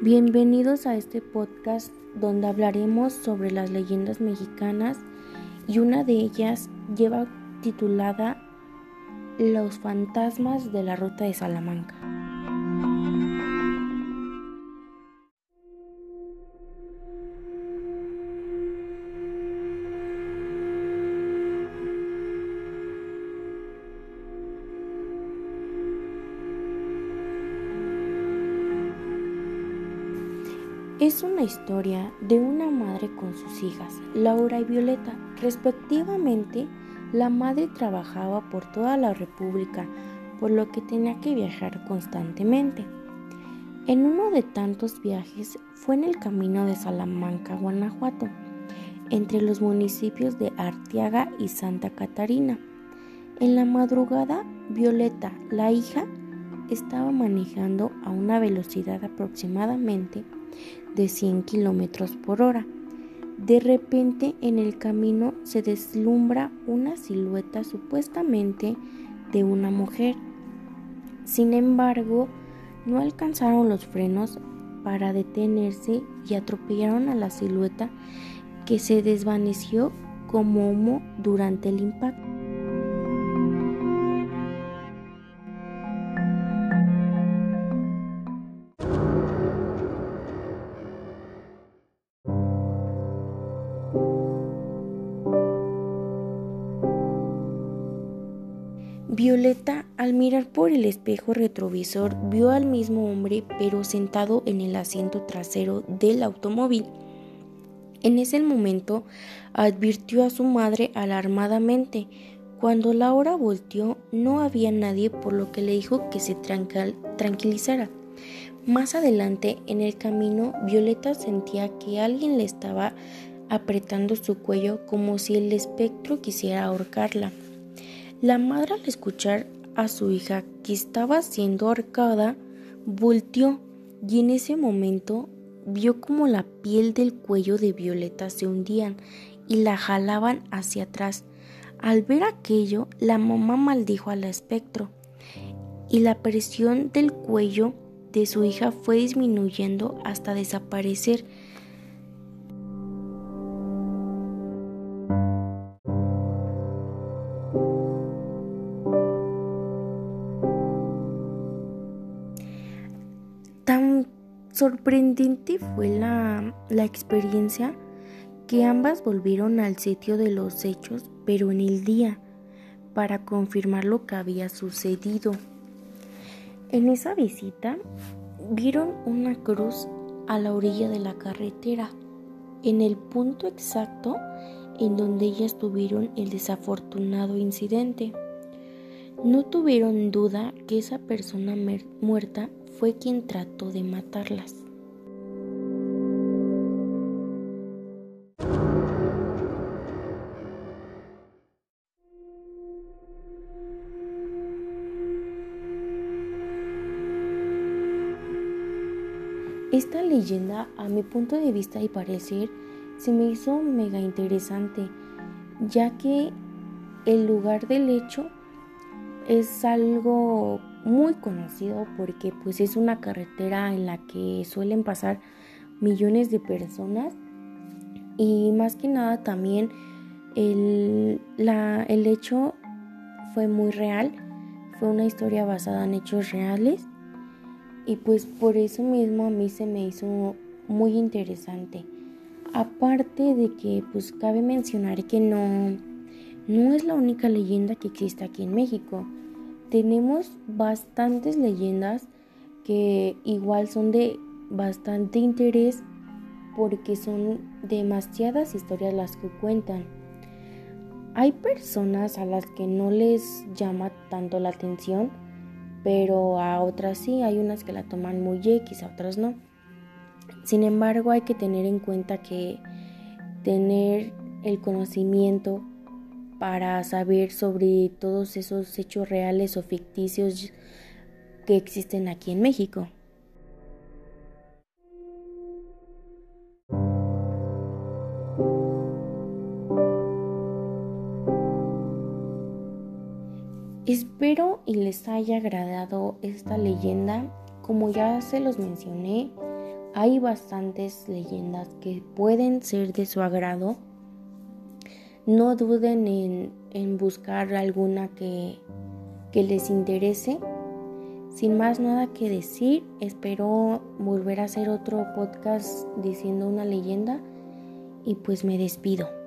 Bienvenidos a este podcast donde hablaremos sobre las leyendas mexicanas y una de ellas lleva titulada Los fantasmas de la ruta de Salamanca. Es una historia de una madre con sus hijas, Laura y Violeta. Respectivamente, la madre trabajaba por toda la República, por lo que tenía que viajar constantemente. En uno de tantos viajes fue en el camino de Salamanca, Guanajuato, entre los municipios de Arteaga y Santa Catarina. En la madrugada, Violeta, la hija, estaba manejando a una velocidad aproximadamente de 100 kilómetros por hora. De repente en el camino se deslumbra una silueta supuestamente de una mujer. Sin embargo, no alcanzaron los frenos para detenerse y atropellaron a la silueta que se desvaneció como humo durante el impacto. Violeta, al mirar por el espejo retrovisor, vio al mismo hombre pero sentado en el asiento trasero del automóvil. En ese momento advirtió a su madre alarmadamente. Cuando Laura volteó no había nadie por lo que le dijo que se tranquilizara. Más adelante en el camino Violeta sentía que alguien le estaba apretando su cuello como si el espectro quisiera ahorcarla. La madre al escuchar a su hija que estaba siendo ahorcada, volteó y en ese momento vio como la piel del cuello de Violeta se hundían y la jalaban hacia atrás. Al ver aquello, la mamá maldijo al espectro y la presión del cuello de su hija fue disminuyendo hasta desaparecer Sorprendente fue la, la experiencia que ambas volvieron al sitio de los hechos, pero en el día, para confirmar lo que había sucedido. En esa visita vieron una cruz a la orilla de la carretera, en el punto exacto en donde ellas tuvieron el desafortunado incidente. No tuvieron duda que esa persona muerta fue quien trató de matarlas. Esta leyenda, a mi punto de vista y parecer, se me hizo mega interesante, ya que el lugar del hecho es algo muy conocido porque pues es una carretera en la que suelen pasar millones de personas y más que nada también el, el hecho fue muy real, fue una historia basada en hechos reales y pues por eso mismo a mí se me hizo muy interesante. Aparte de que pues cabe mencionar que no, no es la única leyenda que existe aquí en México tenemos bastantes leyendas que igual son de bastante interés porque son demasiadas historias las que cuentan. Hay personas a las que no les llama tanto la atención, pero a otras sí, hay unas que la toman muy X, a otras no. Sin embargo, hay que tener en cuenta que tener el conocimiento para saber sobre todos esos hechos reales o ficticios que existen aquí en México. Espero y les haya agradado esta leyenda. Como ya se los mencioné, hay bastantes leyendas que pueden ser de su agrado. No duden en, en buscar alguna que, que les interese. Sin más nada que decir, espero volver a hacer otro podcast diciendo una leyenda y pues me despido.